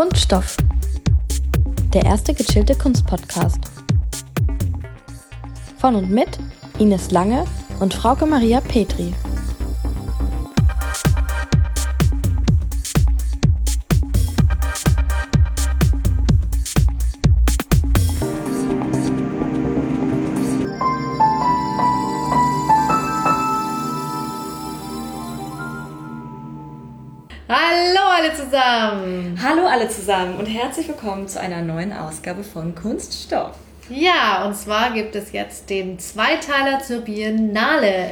Kunststoff. Der erste gechillte Kunstpodcast. Von und mit Ines Lange und Frauke Maria Petri. Hallo alle zusammen und herzlich willkommen zu einer neuen Ausgabe von Kunststoff. Ja, und zwar gibt es jetzt den Zweiteiler zur Biennale.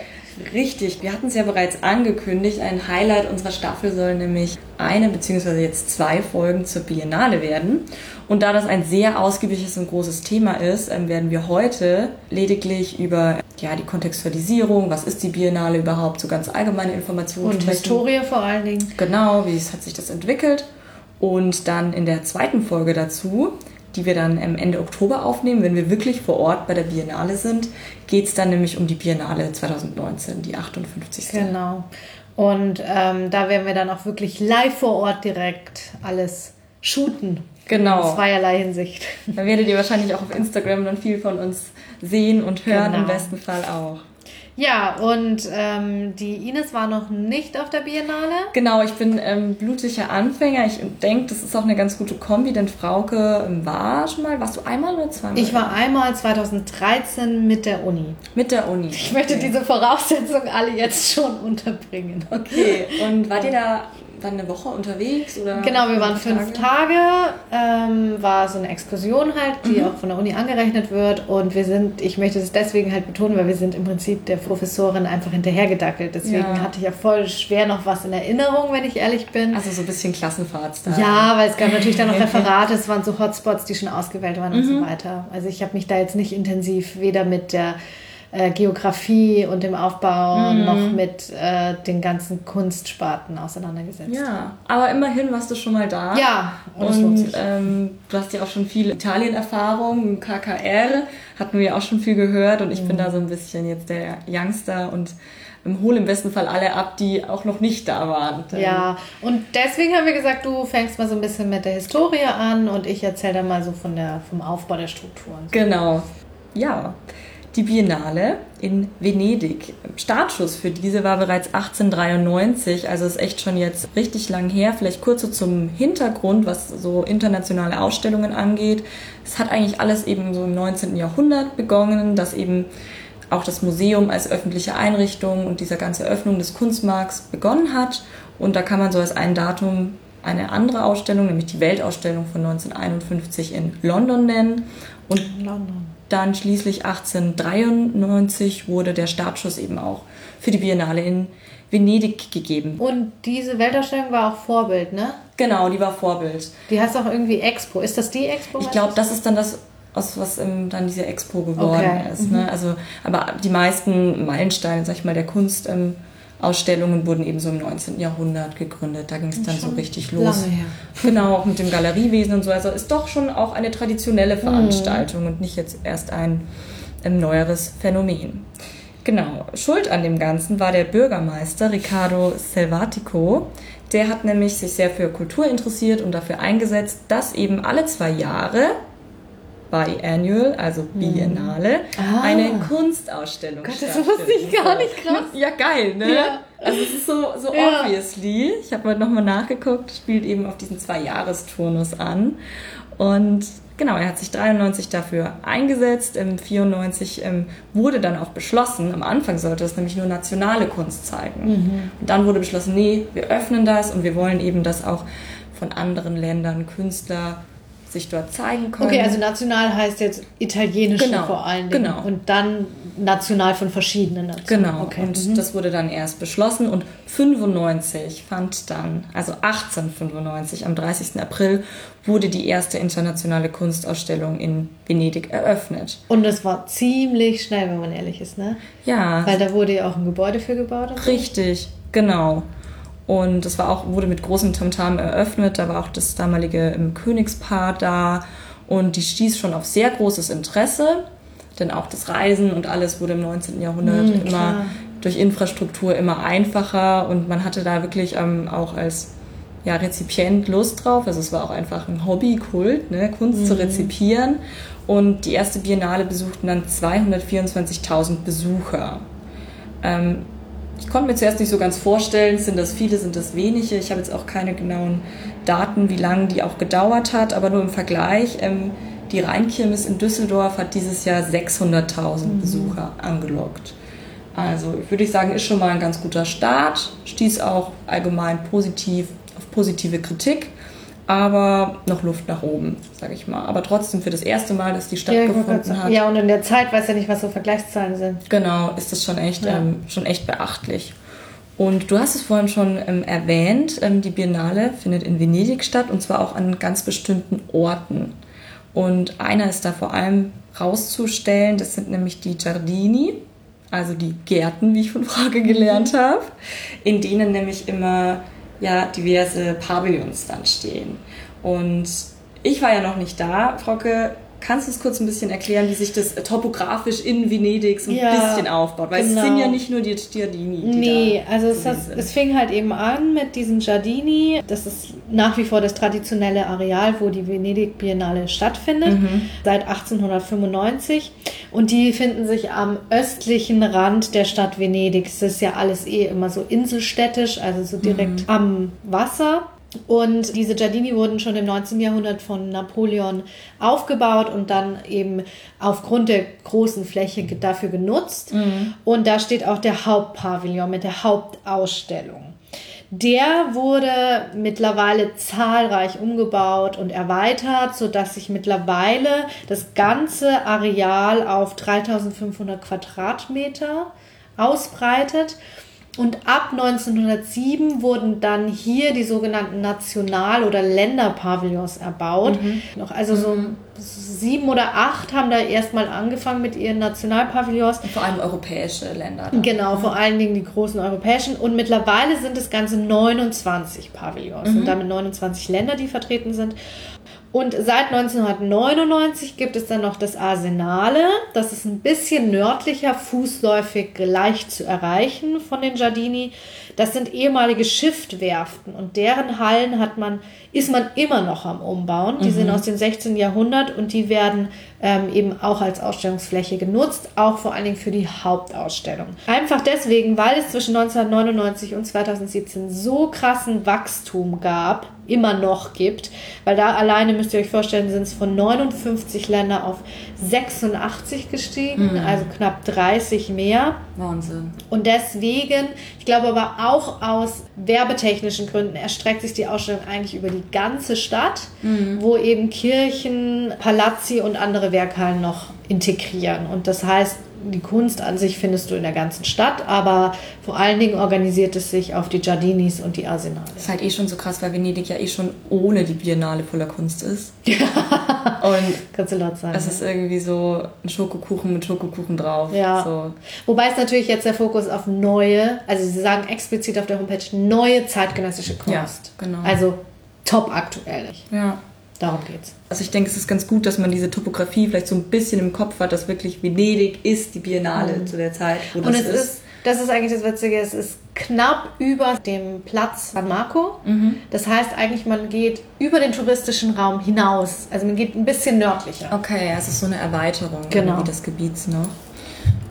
Richtig, wir hatten es ja bereits angekündigt. Ein Highlight unserer Staffel soll nämlich eine bzw. jetzt zwei Folgen zur Biennale werden. Und da das ein sehr ausgiebiges und großes Thema ist, ähm, werden wir heute lediglich über ja, die Kontextualisierung, was ist die Biennale überhaupt, so ganz allgemeine Informationen Und sprechen. Historie vor allen Dingen. Genau, wie hat sich das entwickelt. Und dann in der zweiten Folge dazu, die wir dann am Ende Oktober aufnehmen, wenn wir wirklich vor Ort bei der Biennale sind, geht es dann nämlich um die Biennale 2019, die 58. Genau. Und ähm, da werden wir dann auch wirklich live vor Ort direkt alles shooten. Genau. In zweierlei Hinsicht. Da werdet ihr wahrscheinlich auch auf Instagram dann viel von uns sehen und hören, Genau. im besten Fall auch. Ja, und ähm, die Ines war noch nicht auf der Biennale. Genau, ich bin ähm, blutiger Anfänger. Ich denke, das ist auch eine ganz gute Kombi, denn Frauke ähm, war schon mal, warst du einmal oder zweimal? Ich war einmal 2013 mit der Uni. mit der Uni. Ich möchte diese Voraussetzungen alle jetzt schon unterbringen. Okay, und wart ihr da dann eine Woche unterwegs? Oder Genau, wir waren fünf Tage, ähm, war so eine Exkursion halt, die auch von der Uni angerechnet wird und wir sind, ich möchte es deswegen halt betonen, weil wir sind im Prinzip der Professorin einfach hinterhergedackelt. Deswegen Ja. hatte ich ja voll schwer noch was in Erinnerung, wenn ich ehrlich bin. Also so ein bisschen Klassenfahrtstyle. ja, weil es gab natürlich dann noch Referate, es waren so Hotspots, die schon ausgewählt waren und Mhm. so weiter. Also ich habe mich da jetzt nicht intensiv weder mit der äh, Geografie und dem Aufbau Mhm. noch mit äh, den ganzen Kunstsparten auseinandergesetzt. Ja, aber immerhin warst du schon mal da. Ja, und ähm, du hast ja auch schon viel Italien-Erfahrung, KKR, hatten wir auch schon viel gehört und ich Mhm. bin da so ein bisschen jetzt der Youngster und hole im besten Fall alle ab, die auch noch nicht da waren. Ja, und deswegen haben wir gesagt, du fängst mal so ein bisschen mit der Historie an und ich erzähle dann mal so von der, vom Aufbau der Strukturen. Genau. Ja. Die Biennale in Venedig. Startschuss für diese war bereits 1893, also ist echt schon jetzt richtig lang her. Vielleicht kurz so zum Hintergrund, was so internationale Ausstellungen angeht. Es hat eigentlich alles eben so im 19. Jahrhundert begonnen, dass eben auch das Museum als öffentliche Einrichtung und dieser ganze Öffnung des Kunstmarkts begonnen hat. Und da kann man so als ein Datum eine andere Ausstellung, nämlich die Weltausstellung von 1951 in London nennen. Und London. dann schließlich 1893 wurde der Startschuss eben auch für die Biennale in Venedig gegeben. Und diese Weltausstellung war auch Vorbild, ne? Genau, die war Vorbild. Die heißt auch irgendwie Expo. Ist das die Expo? Ich glaube, das ist dann das, aus was ähm, dann diese Expo geworden Okay, ist. Ne? Also, aber die meisten Meilensteine, sag ich mal, der Kunst. Ähm, Ausstellungen wurden eben so im 19. Jahrhundert gegründet. Da ging es dann so richtig los. lange her. Genau, auch mit dem Galeriewesen und so. Also ist doch schon auch eine traditionelle Veranstaltung und nicht jetzt erst ein ähm, neueres Phänomen. Genau, schuld an dem Ganzen war der Bürgermeister Riccardo Selvatico. Der hat nämlich sich sehr für Kultur interessiert und dafür eingesetzt, dass eben alle zwei Jahre Biannual, also Biennale, Ah. eine Kunstausstellung Gott, das wusste ich gar nicht, krass. Ja, geil, ne? Ja. Also es ist so, so Ja. obviously. Ich habe heute nochmal nachgeguckt, spielt eben auf diesen Zwei-Jahres-Turnus an. Und genau, er hat sich 93 dafür eingesetzt. Im 94 ähm, wurde dann auch beschlossen, am Anfang sollte es nämlich nur nationale Kunst zeigen. Mhm. Und dann wurde beschlossen, nee, wir öffnen das und wir wollen eben, dass auch von anderen Ländern Künstler sich dort zeigen können. Okay, also national heißt jetzt italienische Genau, vor allen Dingen. genau. Und dann national von verschiedenen Nationen. Genau, Okay. und mhm. das wurde dann erst beschlossen und 95 fand dann, also 1895, am 30. April, wurde die erste internationale Kunstausstellung in Venedig eröffnet. Und das war ziemlich schnell, wenn man ehrlich ist, ne? Ja, Weil da wurde ja auch ein Gebäude für gebaut. Und so. richtig, genau. Und das war auch, wurde mit großem Tamtam eröffnet. Da war auch das damalige ähm, Königspaar da und die stieß schon auf sehr großes Interesse, denn auch das Reisen und alles wurde im 19. Jahrhundert Mm, immer klar. durch Infrastruktur immer einfacher und man hatte da wirklich ähm, auch als ja, Rezipient Lust drauf. Also es war auch einfach ein Hobbykult, ne, Kunst mhm. zu rezipieren. Und die erste Biennale besuchten dann 224.000 Besucher. Ähm, ich konnte mir zuerst nicht so ganz vorstellen, sind das viele, sind das wenige. Ich habe jetzt auch keine genauen Daten, wie lange die auch gedauert hat, aber nur im Vergleich. Ähm, die Rheinkirmes in Düsseldorf hat dieses Jahr 600.000 mhm. Besucher angelockt. Also würde ich sagen, ist schon mal ein ganz guter Start. Stieß auch allgemein positiv auf positive Kritik, aber noch Luft nach oben, sage ich mal. Aber trotzdem für das erste Mal, dass die stattgefunden ja, hat. Ja, und in der Zeit weiß ja nicht, was so Vergleichszahlen sind. Genau, ist das schon echt, ja. ähm, schon echt beachtlich. Und du hast es vorhin schon ähm, erwähnt, ähm, die Biennale findet in Venedig statt und zwar auch an ganz bestimmten Orten. Und einer ist da vor allem rauszustellen, das sind nämlich die Giardini, also die Gärten, wie ich von Frage gelernt mhm. habe, in denen nämlich immer ja diverse Pavillons dann stehen. Und ich war ja noch nicht da. Frauke, Kannst du es kurz ein bisschen erklären, wie sich das topografisch in Venedig so ein ja, bisschen aufbaut? Weil genau. es sind ja nicht nur die Giardini. Die nee, also es, das, es, fing halt eben an mit diesen Giardini. Das ist nach wie vor das traditionelle Areal, wo die Venedig Biennale stattfindet, mhm. seit 1895. Und die finden sich am östlichen Rand der Stadt Venedig. Es ist ja alles eh immer so inselstädtisch, also so direkt mhm. am Wasser. Und diese Giardini wurden schon im 19. Jahrhundert von Napoleon aufgebaut und dann eben aufgrund der großen Fläche dafür genutzt. Mhm. Und da steht auch der Hauptpavillon mit der Hauptausstellung. Der wurde mittlerweile zahlreich umgebaut und erweitert, sodass sich mittlerweile das ganze Areal auf 3500 Quadratmeter ausbreitet. Und ab 1907 wurden dann hier die sogenannten National- oder Länderpavillons erbaut. Mhm. Also so mhm. sieben oder acht haben da erstmal angefangen mit ihren Nationalpavillons. vor allem europäische Länder. Dann. Genau, mhm. vor allen Dingen die großen europäischen. Und mittlerweile sind es ganze 29 Pavillons. Mhm. Und damit 29 Länder, die vertreten sind. Und seit 1999 gibt es dann noch das Arsenale. Das ist ein bisschen nördlicher, fußläufig leicht zu erreichen von den Giardini. Das sind ehemalige Schiffwerften und deren Hallen hat man, ist man immer noch am Umbauen. Die mhm. sind aus dem 16. Jahrhundert und die werden ähm, eben auch als Ausstellungsfläche genutzt, auch vor allen Dingen für die Hauptausstellung. Einfach deswegen, weil es zwischen 1999 und 2017 so krassen Wachstum gab, immer noch gibt, weil da alleine müsst ihr euch vorstellen, sind es von 59 Ländern auf 86 gestiegen, mhm. also knapp 30 mehr. Wahnsinn. Und deswegen, ich glaube aber auch aus werbetechnischen Gründen, erstreckt sich die Ausstellung eigentlich über die ganze Stadt, mhm. wo eben Kirchen, Palazzi und andere Werkhallen noch integrieren. Und das heißt, die Kunst an sich findest du in der ganzen Stadt, aber vor allen Dingen organisiert es sich auf die Giardinis und die Arsenale. Das ist halt eh schon so krass, weil Venedig ja eh schon ohne die Biennale voller Kunst ist. Ja. Und Kannst du laut sagen. Es ist irgendwie so ein Schokokuchen mit Schokokuchen drauf. Ja. So. Wobei es natürlich jetzt der Fokus auf neue, also sie sagen explizit auf der Homepage neue zeitgenössische Kunst. Ja, genau. Also top aktuell. Ja. Darum geht's. Also ich denke, es ist ganz gut, dass man diese Topografie vielleicht so ein bisschen im Kopf hat, dass wirklich Venedig ist die Biennale mhm. zu der Zeit, wo Und das es ist. ist. Das ist eigentlich das Witzige, es ist knapp über dem Platz San Marco. Mhm. Das heißt eigentlich, man geht über den touristischen Raum hinaus. Also man geht ein bisschen nördlicher. Okay, es ist so eine Erweiterung genau. des Gebiets noch.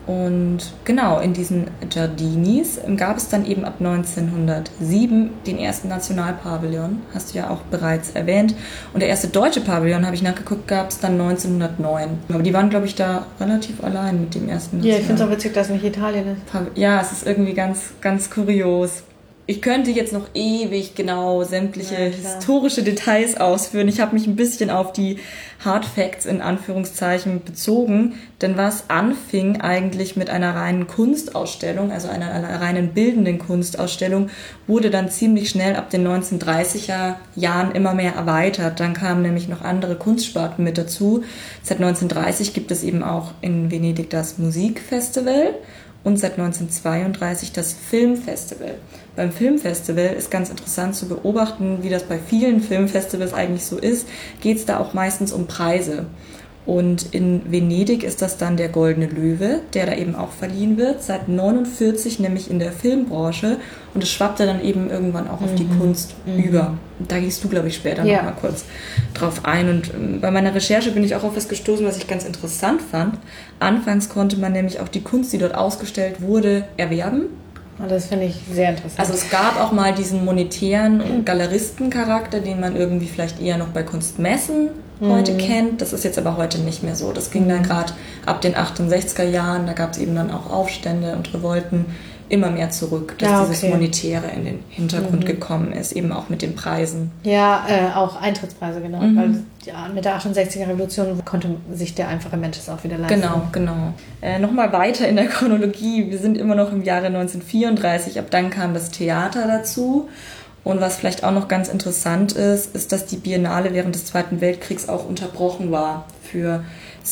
Und genau, in diesen Giardinis gab es dann eben ab 1907 den ersten Nationalpavillon, hast du ja auch bereits erwähnt. Und der erste deutsche Pavillon, habe ich nachgeguckt, gab es dann 1909. Aber die waren, glaube ich, da relativ allein mit dem ersten National Ja, ich finde es auch witzig, dass es nicht Italien ist. Ja, es ist irgendwie ganz, ganz kurios. Ich könnte jetzt noch ewig genau sämtliche ja, historische Details ausführen. Ich habe mich ein bisschen auf die Hard Facts in Anführungszeichen bezogen, denn was anfing eigentlich mit einer reinen Kunstausstellung, also einer, einer reinen bildenden Kunstausstellung, wurde dann ziemlich schnell ab den 1930er Jahren immer mehr erweitert. Dann kamen nämlich noch andere Kunstsparten mit dazu. Seit 1930 gibt es eben auch in Venedig das Musikfestival und seit 1932 das Filmfestival. Beim Filmfestival ist ganz interessant zu beobachten, wie das bei vielen Filmfestivals eigentlich so ist, geht es da auch meistens um Preise. Und in Venedig ist das dann der Goldene Löwe, der da eben auch verliehen wird, seit 49 nämlich in der Filmbranche. Und es schwappte dann eben irgendwann auch auf die mhm. Kunst mhm. über. Da gehst du, glaube ich, später ja. noch mal kurz drauf ein. Und ähm, bei meiner Recherche bin ich auch auf was gestoßen, was ich ganz interessant fand. Anfangs konnte man nämlich auch die Kunst, die dort ausgestellt wurde, erwerben. Ah, das finde ich sehr interessant. Also es gab auch mal diesen monetären Galeristencharakter, den man irgendwie vielleicht eher noch bei Kunstmessen heute mhm. kennt. Das ist jetzt aber heute nicht mehr so. Das ging dann mhm. gerade ab den 68er Jahren, da gab es eben dann auch Aufstände und Revolten immer mehr zurück, dass ja, okay. dieses Monetäre in den Hintergrund mhm. gekommen ist, eben auch mit den Preisen. Ja, äh, auch Eintrittspreise, genau. Mhm. Weil ja, mit der 68er Revolution konnte sich der einfache Mensch es auch wieder leisten. Genau, genau. Äh, Nochmal weiter in der Chronologie. Wir sind immer noch im Jahre 1934. Ab dann kam das Theater dazu. Und was vielleicht auch noch ganz interessant ist, ist, dass die Biennale während des Zweiten Weltkriegs auch unterbrochen war für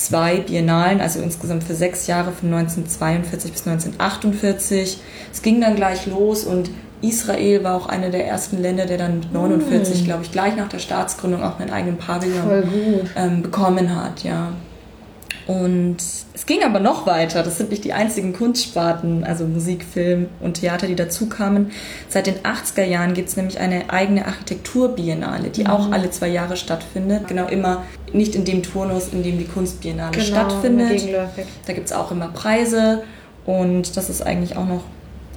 zwei Biennalen, also insgesamt für sechs Jahre von 1942 bis 1948. Es ging dann gleich los und Israel war auch eine der ersten Länder, der dann 49, mm. glaube ich, gleich nach der Staatsgründung auch einen eigenen Pavillon ähm, bekommen hat, ja. Und es ging aber noch weiter. Das sind nicht die einzigen Kunstsparten, also Musik, Film und Theater, die dazu kamen. Seit den 80er Jahren gibt es nämlich eine eigene Architekturbiennale, die mhm. auch alle zwei Jahre stattfindet. Genau immer nicht in dem Turnus, in dem die Kunstbiennale genau, stattfindet. Da gibt es auch immer Preise und das ist eigentlich auch noch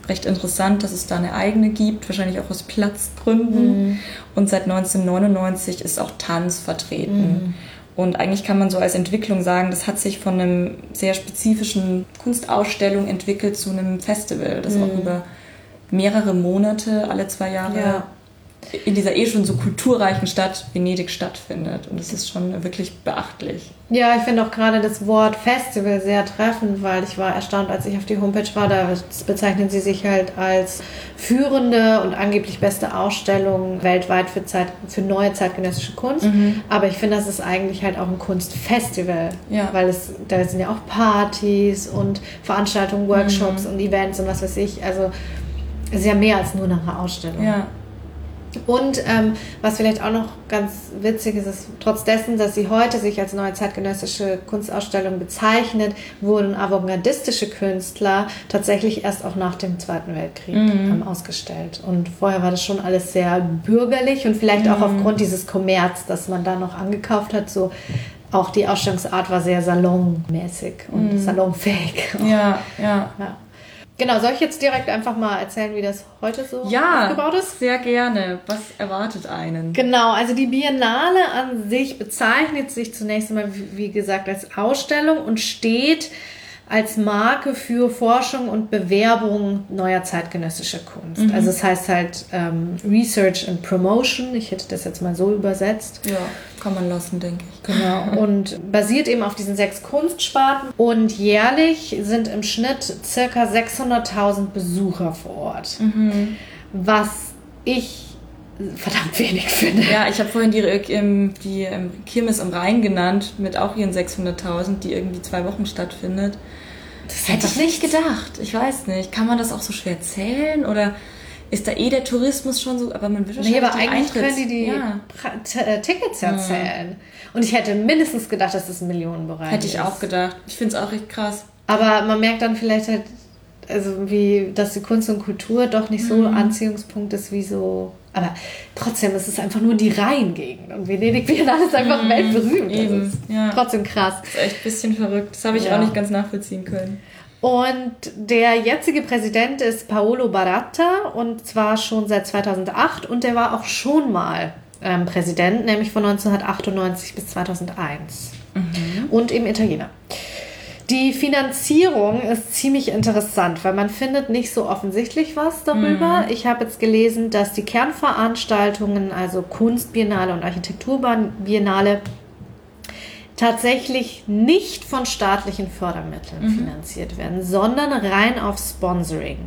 recht interessant, dass es da eine eigene gibt, wahrscheinlich auch aus Platzgründen. Mhm. Und seit 1999 ist auch Tanz vertreten. Mhm. Und eigentlich kann man so als Entwicklung sagen, das hat sich von einem sehr spezifischen Kunstausstellung entwickelt zu einem Festival, das mhm. auch über mehrere Monate, alle zwei Jahre ja in dieser eh schon so kulturreichen Stadt Venedig stattfindet. Und das ist schon wirklich beachtlich. Ja, ich finde auch gerade das Wort Festival sehr treffend, weil ich war erstaunt, als ich auf die Homepage war. Da bezeichnen sie sich halt als führende und angeblich beste Ausstellung weltweit für, Zeit, für neue zeitgenössische Kunst. Mhm. Aber ich finde, das ist eigentlich halt auch ein Kunstfestival. Ja. Weil es, da sind ja auch Partys und Veranstaltungen, Workshops mhm. und Events und was weiß ich. Also es ist ja mehr als nur eine Ausstellung. Ja. Und ähm, was vielleicht auch noch ganz witzig ist, ist, trotz dessen, dass sie heute sich als neue zeitgenössische Kunstausstellung bezeichnet, wurden avantgardistische Künstler tatsächlich erst auch nach dem Zweiten Weltkrieg mhm. ähm, ausgestellt. Und vorher war das schon alles sehr bürgerlich und vielleicht mhm. auch aufgrund dieses Kommerz, das man da noch angekauft hat, so auch die Ausstellungsart war sehr salonmäßig und mhm. salonfähig. Ja, ja. ja. Genau, soll ich jetzt direkt einfach mal erzählen, wie das heute so ja, aufgebaut ist? Sehr gerne. Was erwartet einen? Genau, also die Biennale an sich bezeichnet sich zunächst einmal, wie gesagt, als Ausstellung und steht als Marke für Forschung und Bewerbung neuer zeitgenössischer Kunst. Mhm. Also es heißt halt ähm, Research and Promotion. Ich hätte das jetzt mal so übersetzt. Ja, kann man lassen, denke ich. Genau. Und basiert eben auf diesen sechs Kunstsparten. Und jährlich sind im Schnitt circa 600.000 Besucher vor Ort. Mhm. Was ich verdammt wenig finde. Ja, ich habe vorhin die, ähm, die ähm, Kirmes am Rhein genannt, mit auch ihren 600.000, die irgendwie zwei Wochen stattfindet. Das hätte ich nicht gedacht. Ich weiß nicht. Kann man das auch so schwer zählen oder ist da eh der Tourismus schon so? Aber man wird wahrscheinlich nee, aber eigentlich Eintritts können die die ja. Äh, Tickets erzählen. Ja. Und ich hätte mindestens gedacht, dass das ein Millionenbereich ist. Hätte ich auch gedacht. Ich finde es auch recht krass. Aber man merkt dann vielleicht halt, also wie, dass die Kunst und Kultur doch nicht so mhm. Anziehungspunkt ist wie so aber trotzdem ist es einfach nur die Rheingegend. Und Venedig Biennale ist einfach mhm, weltberühmt. Eben, ist ja. trotzdem krass. Das ist echt ein bisschen verrückt. Das habe ich ja. auch nicht ganz nachvollziehen können. Und der jetzige Präsident ist Paolo Baratta und zwar schon seit 2008 und der war auch schon mal ähm, Präsident, nämlich von 1998 bis 2001. Mhm. Und eben Italiener. Die Finanzierung ist ziemlich interessant, weil man findet nicht so offensichtlich was darüber. Mhm. Ich habe jetzt gelesen, dass die Kernveranstaltungen, also Kunstbiennale und Architekturbiennale, tatsächlich nicht von staatlichen Fördermitteln mhm. finanziert werden, sondern rein auf Sponsoring.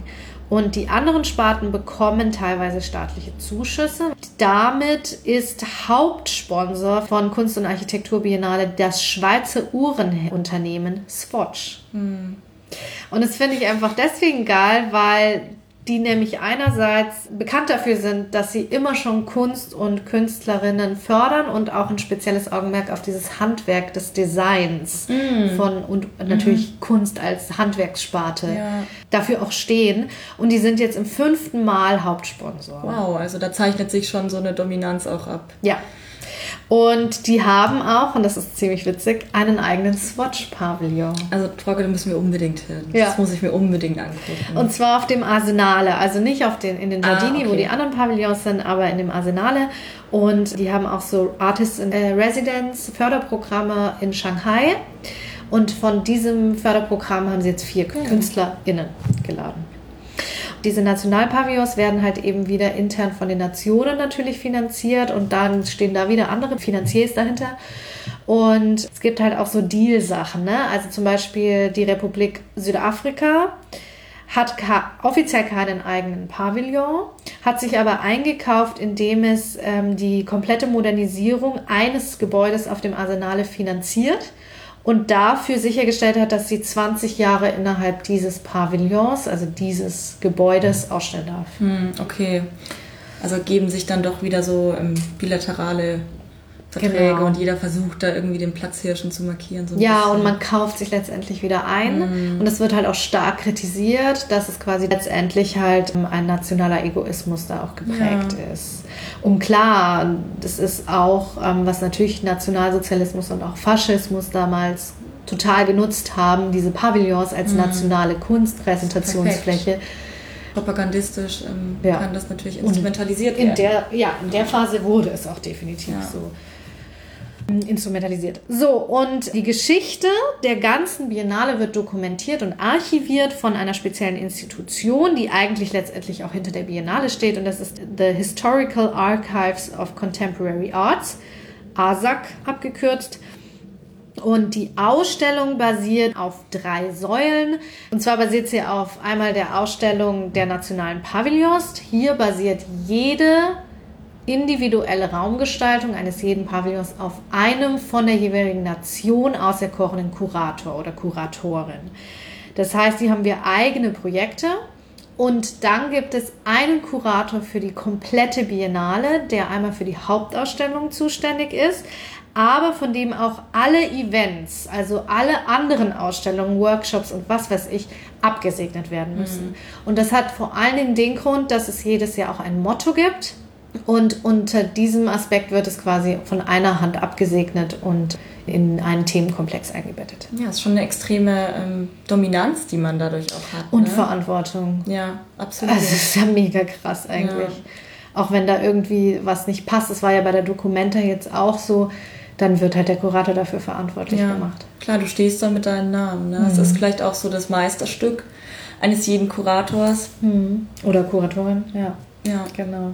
Und die anderen Sparten bekommen teilweise staatliche Zuschüsse. Damit ist Hauptsponsor von Kunst- und Architekturbiennale das Schweizer Uhrenunternehmen Swatch. Mhm. Und das finde ich einfach deswegen geil, weil die nämlich einerseits bekannt dafür sind, dass sie immer schon Kunst und Künstlerinnen fördern und auch ein spezielles Augenmerk auf dieses Handwerk des Designs mm. von und natürlich mm. Kunst als Handwerkssparte ja. dafür auch stehen. Und die sind jetzt im fünften Mal Hauptsponsor. Wow, also da zeichnet sich schon so eine Dominanz auch ab. Ja, und die haben auch, und das ist ziemlich witzig, einen eigenen Swatch-Pavillon. Also Frauke, da müssen wir unbedingt hin. Ja. Das muss ich mir unbedingt angucken. Und zwar auf dem Arsenale, also nicht auf den, in den Giardini, ah, okay. wo die anderen Pavillons sind, aber in dem Arsenale. Und die haben auch so Artists in Residence Förderprogramme in Shanghai. Und von diesem Förderprogramm haben sie jetzt vier ja. KünstlerInnen geladen. Diese Nationalpavillons werden halt eben wieder intern von den Nationen natürlich finanziert und dann stehen da wieder andere Finanziers dahinter. Und es gibt halt auch so Deal-Sachen, ne? Also zum Beispiel die Republik Südafrika hat offiziell keinen eigenen Pavillon, hat sich aber eingekauft, indem es ähm, die komplette Modernisierung eines Gebäudes auf dem Arsenale finanziert und dafür sichergestellt hat, dass sie 20 Jahre innerhalb dieses Pavillons, also dieses Gebäudes, ausstellen darf. Hm, okay. Also geben sich dann doch wieder so ähm, bilaterale Verträge genau. und jeder versucht da irgendwie den Platzhirschen zu markieren. So ja, bisschen. und man kauft sich letztendlich wieder ein. Mm. Und es wird halt auch stark kritisiert, dass es quasi letztendlich halt ähm, ein nationaler Egoismus da auch geprägt ja. ist. Und klar, das ist auch, ähm, was natürlich Nationalsozialismus und auch Faschismus damals total genutzt haben, diese Pavillons als mm. nationale Kunstpräsentationsfläche propagandistisch ähm, ja. kann das natürlich instrumentalisiert in werden. Der, ja, in der Phase wurde es auch definitiv ja. so instrumentalisiert. So, und die Geschichte der ganzen Biennale wird dokumentiert und archiviert von einer speziellen Institution, die eigentlich letztendlich auch hinter der Biennale steht, und das ist The Historical Archives of Contemporary Arts, ASAC abgekürzt. Und die Ausstellung basiert auf drei Säulen. Und zwar basiert sie auf einmal der Ausstellung der nationalen Pavillons. Hier basiert jede individuelle Raumgestaltung eines jeden Pavillons auf einem von der jeweiligen Nation auserkorenen Kurator oder Kuratorin. Das heißt, hier haben wir eigene Projekte und dann gibt es einen Kurator für die komplette Biennale, der einmal für die Hauptausstellung zuständig ist, aber von dem auch alle Events, also alle anderen Ausstellungen, Workshops und was weiß ich, abgesegnet werden müssen. Mhm. Und das hat vor allen Dingen den Grund, dass es jedes Jahr auch ein Motto gibt und unter diesem Aspekt wird es quasi von einer Hand abgesegnet und in einen Themenkomplex eingebettet. Ja, ist schon eine extreme ähm, Dominanz, die man dadurch auch hat. Und ne? Verantwortung. Ja, absolut. Also es ist ja mega krass eigentlich. Ja. Auch wenn da irgendwie was nicht passt, das war ja bei der Dokumenta jetzt auch so, dann wird halt der Kurator dafür verantwortlich ja. gemacht. Klar, du stehst dann mit deinem Namen. Ne? Mhm. Das ist vielleicht auch so das Meisterstück eines jeden Kurators. Mhm. Oder Kuratorin, ja. Ja, genau.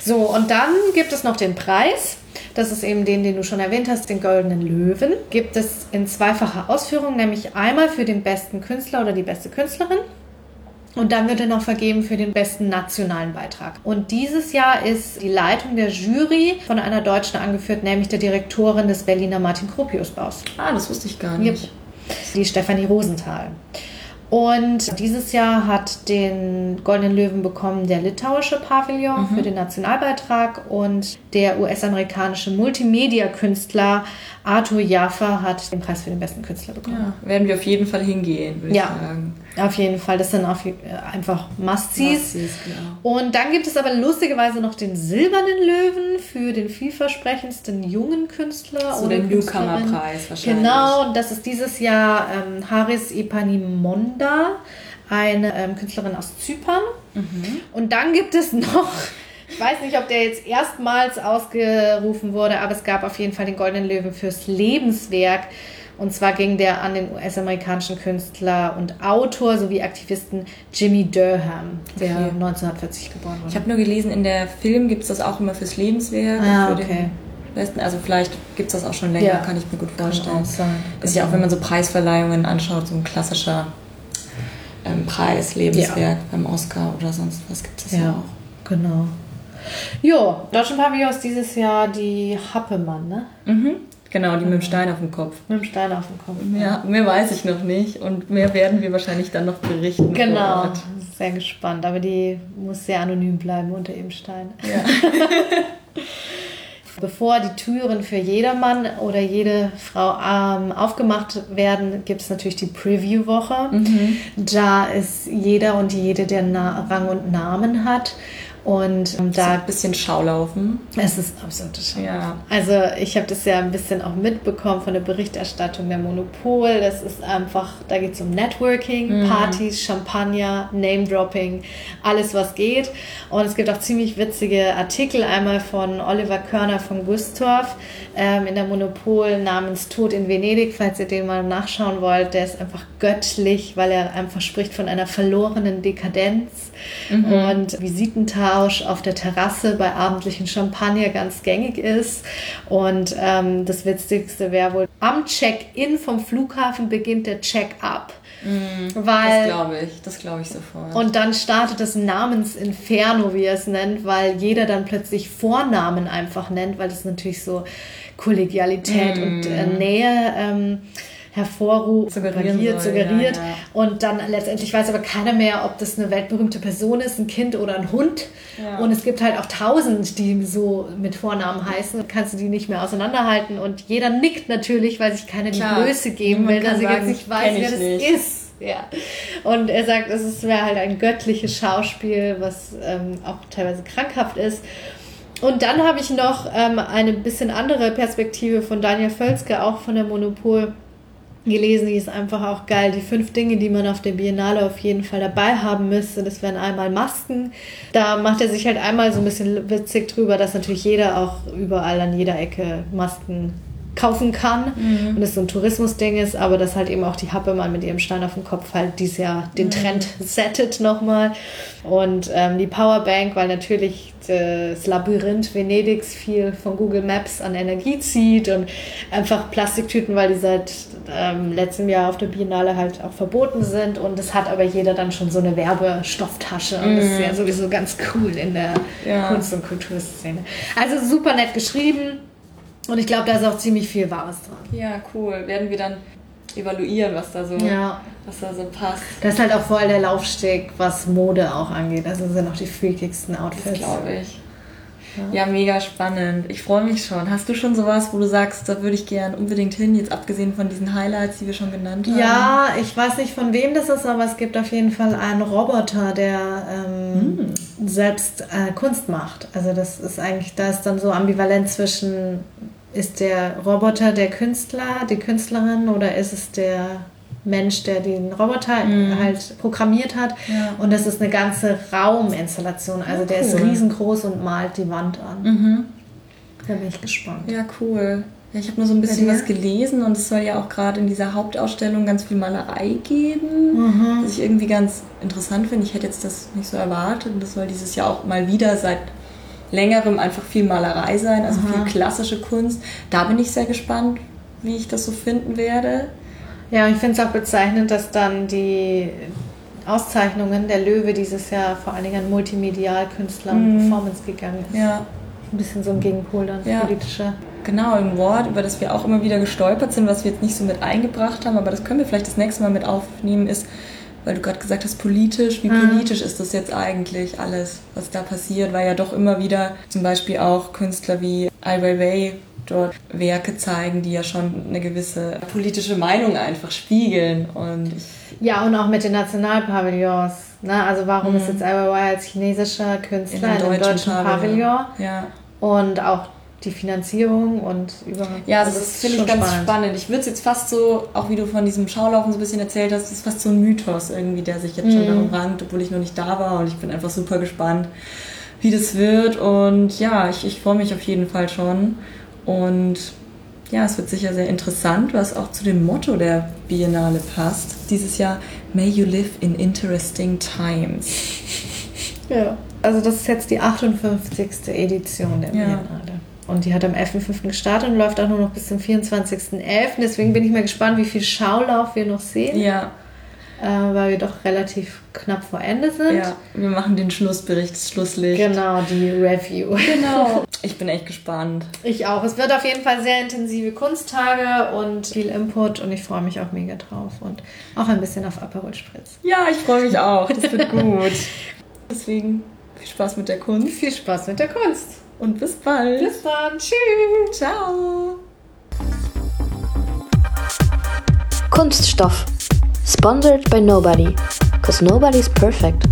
So, und dann gibt es noch den Preis. Das ist eben den, den du schon erwähnt hast, den Goldenen Löwen. Gibt es in zweifacher Ausführung, nämlich einmal für den besten Künstler oder die beste Künstlerin. Und dann wird er noch vergeben für den besten nationalen Beitrag. Und dieses Jahr ist die Leitung der Jury von einer Deutschen angeführt, nämlich der Direktorin des Berliner Martin Gropius Baus. Ah, das wusste ich gar nicht. Die Stefanie Rosenthal. Und dieses Jahr hat den Goldenen Löwen bekommen der litauische Pavillon mhm. für den Nationalbeitrag und der US-amerikanische Multimedia-Künstler Arthur Jaffa hat den Preis für den besten Künstler bekommen. Ja, werden wir auf jeden Fall hingehen, würde ja, ich sagen. Auf jeden Fall. Das sind auf, äh, einfach Must-Sees. Must genau. Und dann gibt es aber lustigerweise noch den Silbernen Löwen für den vielversprechendsten jungen Künstler. So oder den Newcomer-Preis wahrscheinlich. Genau, und das ist dieses Jahr ähm, Haris Epanimonda, eine ähm, Künstlerin aus Zypern. Mhm. Und dann gibt es noch ich weiß nicht, ob der jetzt erstmals ausgerufen wurde, aber es gab auf jeden Fall den Goldenen Löwen fürs Lebenswerk. Und zwar ging der an den US-amerikanischen Künstler und Autor sowie Aktivisten Jimmy Durham, der okay. 1940 geboren wurde. Ich habe nur gelesen, in der Film gibt es das auch immer fürs Lebenswerk. Ah, okay. Besten. Also vielleicht gibt es das auch schon länger, ja. kann ich mir gut vorstellen. Ist ja auch, wenn man so Preisverleihungen anschaut, so ein klassischer ähm, Preis, Lebenswerk ja. beim Oscar oder sonst was gibt es ja. ja auch. Genau. Jo, Deutschen Pavillon ist dieses Jahr die Happemann, ne? Mhm. Genau, die mit dem Stein auf dem Kopf. Mit dem Stein auf dem Kopf. Ja, mehr weiß ich noch nicht und mehr werden wir wahrscheinlich dann noch berichten. Genau, sehr gespannt. Aber die muss sehr anonym bleiben unter dem Stein. Ja. Bevor die Türen für jedermann oder jede Frau ähm, aufgemacht werden, gibt es natürlich die Preview-Woche. Mhm. Da ist jeder und jede, der Na Rang und Namen hat. Und ähm, da ein bisschen Schaulaufen. Es ist absolutes Schaulaufen. Ja. Also ich habe das ja ein bisschen auch mitbekommen von der Berichterstattung der Monopol. Das ist einfach, da geht es um Networking, mhm. Partys, Champagner, Name-Dropping, alles was geht. Und es gibt auch ziemlich witzige Artikel, einmal von Oliver Körner von Gustorf ähm, in der Monopol namens Tod in Venedig, falls ihr den mal nachschauen wollt. Der ist einfach göttlich, weil er einfach spricht von einer verlorenen Dekadenz mhm. und Visitentausch auf der Terrasse bei abendlichen Champagner ganz gängig ist. Und ähm, das Witzigste wäre wohl, am Check-in vom Flughafen beginnt der Check-up. Mm, weil, das glaube ich, das glaube ich sofort. Und dann startet das Namensinferno, wie er es nennt, weil jeder dann plötzlich Vornamen einfach nennt, weil das natürlich so Kollegialität mm. und äh, Nähe ähm, hervorruft, suggeriert, suggeriert. Ja, ja. Und dann letztendlich weiß aber keiner mehr, ob das eine weltberühmte Person ist, ein Kind oder ein Hund. Ja. Und es gibt halt auch tausend, die so mit Vornamen heißen. Kannst du die nicht mehr auseinanderhalten. Und jeder nickt natürlich, weil sich keiner die Größe geben will, dass er jetzt nicht weiß, wer das nicht. ist. Ja. Und er sagt, es wäre halt ein göttliches Schauspiel, was ähm, auch teilweise krankhaft ist. Und dann habe ich noch ähm, eine bisschen andere Perspektive von Daniel Völzke, auch von der Monopol gelesen, die ist einfach auch geil. Die fünf Dinge, die man auf der Biennale auf jeden Fall dabei haben müsste, das wären einmal Masken. Da macht er sich halt einmal so ein bisschen witzig drüber, dass natürlich jeder auch überall an jeder Ecke Masken kaufen kann mhm. und es so ein Tourismusding ist, aber dass halt eben auch die Happemann mit ihrem Stein auf dem Kopf halt dieses Jahr den mhm. Trend settet nochmal und ähm, die Powerbank, weil natürlich das Labyrinth Venedigs viel von Google Maps an Energie zieht und einfach Plastiktüten, weil die seit ähm, letztem Jahr auf der Biennale halt auch verboten sind und es hat aber jeder dann schon so eine Werbestofftasche und das ist ja mhm. sowieso ganz cool in der ja. Kunst- und Kulturszene. Also super nett geschrieben und ich glaube, da ist auch ziemlich viel Wahres dran. Ja, cool. Werden wir dann evaluieren, was da so, ja. was da so passt. Das ist halt auch voll der Laufsteg, was Mode auch angeht. Also sind auch die freakigsten Outfits. glaube ich. Ja. ja. mega spannend. Ich freue mich schon. Hast du schon sowas, wo du sagst, da würde ich gern unbedingt hin, jetzt abgesehen von diesen Highlights, die wir schon genannt haben? Ja, ich weiß nicht von wem das ist, aber es gibt auf jeden Fall einen Roboter, der ähm, hm. selbst äh, Kunst macht. Also das ist eigentlich, da ist dann so ambivalent zwischen ist der Roboter der Künstler, die Künstlerin oder ist es der Mensch, der den Roboter mhm. halt programmiert hat? Ja. Und das ist eine ganze Rauminstallation. Also ja, der ist riesengroß und malt die Wand an. Mhm. Da bin ich gespannt. Ja, cool. Ja, ich habe nur so ein bisschen was gelesen und es soll ja auch gerade in dieser Hauptausstellung ganz viel Malerei geben, mhm. was ich irgendwie ganz interessant finde. Ich hätte jetzt das nicht so erwartet und das soll dieses Jahr auch mal wieder seit längerem einfach viel Malerei sein, also Aha. viel klassische Kunst. Da bin ich sehr gespannt, wie ich das so finden werde. Ja, ich finde es auch bezeichnend, dass dann die Auszeichnungen der Löwe dieses Jahr vor allen Dingen an Multimedialkünstler und mhm. Performance gegangen ist. Ja. Ein bisschen so ein Gegenpol dann, ja. politischer. Genau, ein Wort, über das wir auch immer wieder gestolpert sind, was wir jetzt nicht so mit eingebracht haben, aber das können wir vielleicht das nächste Mal mit aufnehmen, ist weil du gerade gesagt hast, politisch, wie mhm. politisch ist das jetzt eigentlich alles, was da passiert, weil ja doch immer wieder zum Beispiel auch Künstler wie Ai Weiwei dort Werke zeigen, die ja schon eine gewisse politische Meinung einfach spiegeln. Und ja, und auch mit den Nationalpavillons. Ne? Also warum mhm. ist jetzt Weiwei als chinesischer Künstler in, in einem deutschen, Pavillon? Pavillon? Ja. Und auch die Finanzierung und überhaupt. Ja, also das, das finde ich ganz spannend. spannend. Ich würde es jetzt fast so, auch wie du von diesem Schaulaufen so ein bisschen erzählt hast, das ist fast so ein Mythos irgendwie, der sich jetzt mhm. schon darum rankt, obwohl ich noch nicht da war und ich bin einfach super gespannt, wie das wird und ja, ich, ich freue mich auf jeden Fall schon und ja, es wird sicher sehr interessant, was auch zu dem Motto der Biennale passt. Dieses Jahr May you live in interesting times. Ja, also das ist jetzt die 58. Edition der Biennale. Und die hat am 11.05. gestartet und läuft auch nur noch bis zum 24.11. Deswegen bin ich mal gespannt, wie viel Schaulauf wir noch sehen. Ja. Äh, weil wir doch relativ knapp vor Ende sind. Ja, wir machen den Schlussbericht, das Schlusslicht. Genau, die Review. Genau. Ich bin echt gespannt. Ich auch. Es wird auf jeden Fall sehr intensive Kunsttage und viel Input und ich freue mich auch mega drauf und auch ein bisschen auf Aperol Spritz. Ja, ich freue mich auch. Das wird gut. Deswegen viel Spaß mit der Kunst. Viel Spaß mit der Kunst. Und bis bald. Bis dann. Tschüss. Ciao. Kunststoff. Sponsored by nobody. Cause nobody's perfect.